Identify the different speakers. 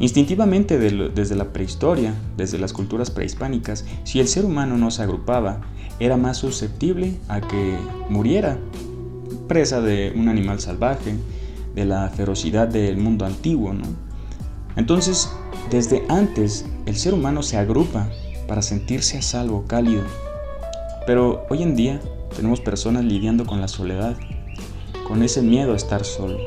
Speaker 1: Instintivamente desde la prehistoria, desde las culturas prehispánicas, si el ser humano no se agrupaba, era más susceptible a que muriera, presa de un animal salvaje, de la ferocidad del mundo antiguo. Entonces, desde antes, el ser humano se agrupa para sentirse a salvo, cálido. Pero hoy en día tenemos personas lidiando con la soledad, con ese miedo a estar solo.